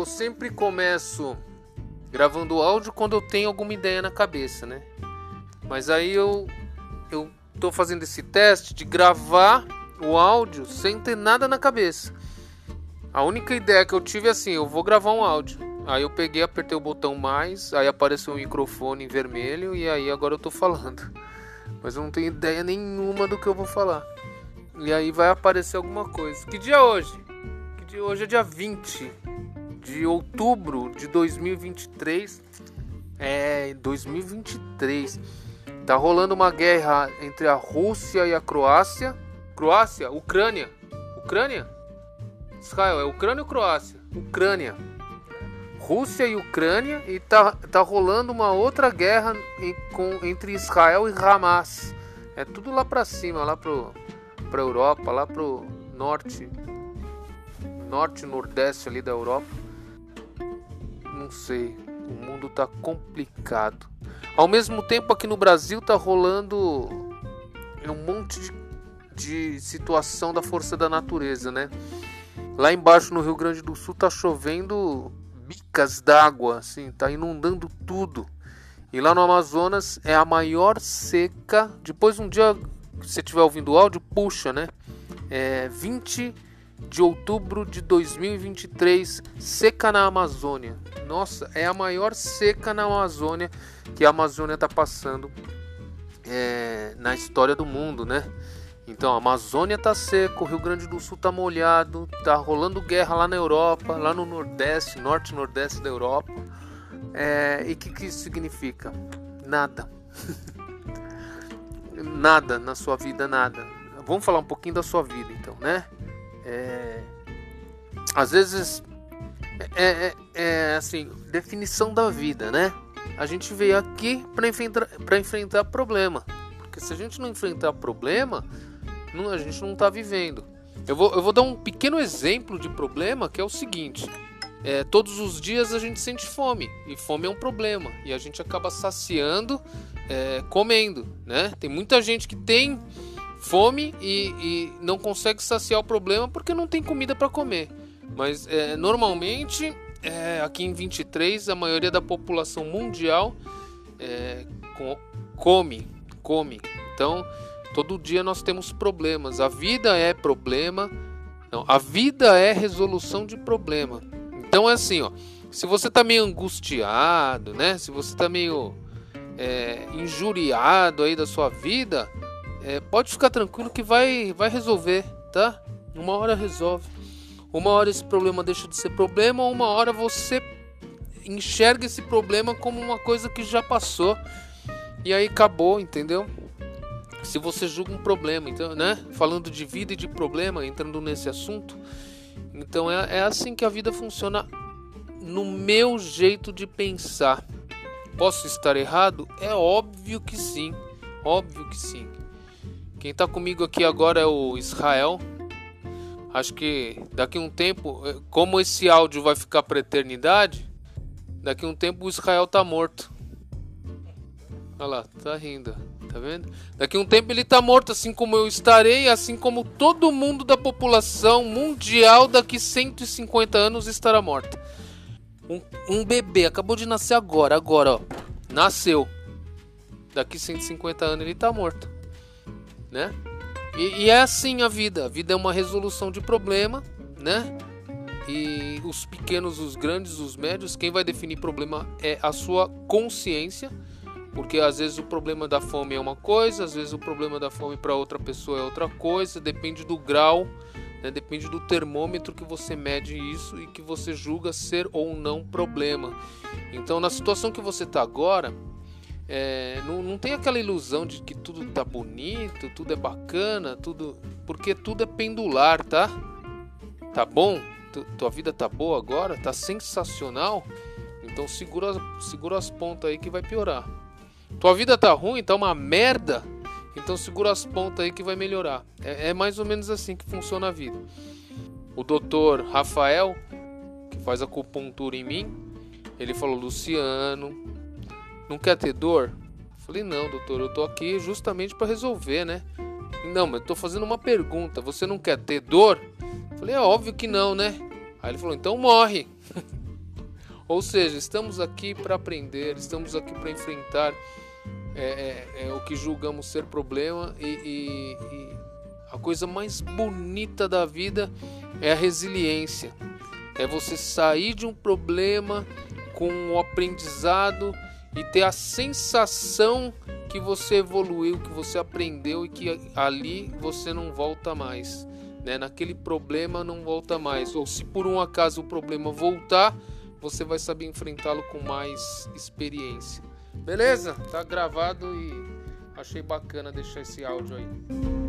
eu sempre começo gravando áudio quando eu tenho alguma ideia na cabeça, né? Mas aí eu eu tô fazendo esse teste de gravar o áudio sem ter nada na cabeça. A única ideia que eu tive é assim, eu vou gravar um áudio. Aí eu peguei, apertei o botão mais, aí apareceu um microfone em vermelho e aí agora eu tô falando. Mas eu não tenho ideia nenhuma do que eu vou falar. E aí vai aparecer alguma coisa. Que dia é hoje? Que dia hoje é dia 20 de outubro de 2023. É, 2023. Tá rolando uma guerra entre a Rússia e a Croácia. Croácia? Ucrânia. Ucrânia? Israel, é Ucrânia ou Croácia? Ucrânia. Rússia e Ucrânia e tá, tá rolando uma outra guerra em, com, entre Israel e Hamas. É tudo lá para cima, lá pro pra Europa, lá pro norte, norte nordeste ali da Europa. Não sei, o mundo tá complicado. Ao mesmo tempo aqui no Brasil tá rolando um monte de, de situação da força da natureza, né? Lá embaixo no Rio Grande do Sul tá chovendo bicas d'água, assim, tá inundando tudo. E lá no Amazonas é a maior seca. Depois um dia se você estiver ouvindo o áudio, puxa, né? É 20 de outubro de 2023, seca na Amazônia. Nossa, é a maior seca na Amazônia que a Amazônia está passando é, na história do mundo, né? Então, a Amazônia tá seca, o Rio Grande do Sul tá molhado, tá rolando guerra lá na Europa, lá no Nordeste, Norte e Nordeste da Europa. É, e o que, que isso significa? Nada. nada na sua vida, nada. Vamos falar um pouquinho da sua vida, então, né? É, às vezes é, é, é, assim, definição da vida, né? A gente veio aqui para enfrentar, enfrentar problema, porque se a gente não enfrentar problema, não, a gente não está vivendo. Eu vou, eu vou dar um pequeno exemplo de problema que é o seguinte: é, todos os dias a gente sente fome e fome é um problema e a gente acaba saciando é, comendo, né? Tem muita gente que tem fome e, e, não consegue saciar o problema porque não tem comida para comer. Mas é, normalmente é, aqui em 23 a maioria da população mundial é, come, come. Então todo dia nós temos problemas. A vida é problema. Não, a vida é resolução de problema. Então é assim, ó. Se você tá meio angustiado, né? Se você tá meio é, injuriado aí da sua vida, é, pode ficar tranquilo que vai, vai resolver, tá? Uma hora resolve. Uma hora esse problema deixa de ser problema, uma hora você enxerga esse problema como uma coisa que já passou e aí acabou, entendeu? Se você julga um problema, então, né? Falando de vida e de problema, entrando nesse assunto, então é, é assim que a vida funciona no meu jeito de pensar. Posso estar errado? É óbvio que sim. Óbvio que sim. Quem está comigo aqui agora é o Israel. Acho que daqui um tempo, eh, como esse áudio vai ficar para eternidade, daqui um tempo o Israel tá morto. Olha lá, tá rindo, tá vendo? Daqui um tempo ele tá morto, assim como eu estarei, assim como todo mundo da população mundial daqui 150 anos estará morta. Um, um bebê acabou de nascer agora, agora, ó. Nasceu. Daqui 150 anos ele tá morto. Né? E, e é assim a vida. A vida é uma resolução de problema, né? E os pequenos, os grandes, os médios, quem vai definir problema é a sua consciência, porque às vezes o problema da fome é uma coisa, às vezes o problema da fome para outra pessoa é outra coisa, depende do grau né? Depende do termômetro que você mede isso e que você julga ser ou não problema. Então, na situação que você está agora, é, não, não tem aquela ilusão de que tudo tá bonito, tudo é bacana, tudo. Porque tudo é pendular, tá? Tá bom? Tu, tua vida tá boa agora? Tá sensacional? Então segura, segura as pontas aí que vai piorar. Tua vida tá ruim, tá uma merda? Então segura as pontas aí que vai melhorar. É, é mais ou menos assim que funciona a vida. O doutor Rafael, que faz acupuntura em mim, ele falou: Luciano, não quer ter dor? Falei: Não, doutor, eu tô aqui justamente para resolver, né? Não, mas eu tô fazendo uma pergunta. Você não quer ter dor? Falei: É óbvio que não, né? Aí ele falou: Então morre. Ou seja, estamos aqui para aprender, estamos aqui para enfrentar é, é, é, o que julgamos ser problema e, e, e a coisa mais bonita da vida é a resiliência. É você sair de um problema com o aprendizado e ter a sensação que você evoluiu, que você aprendeu e que ali você não volta mais. Né? Naquele problema não volta mais. Ou se por um acaso o problema voltar, você vai saber enfrentá-lo com mais experiência. Beleza? Tá gravado e achei bacana deixar esse áudio aí.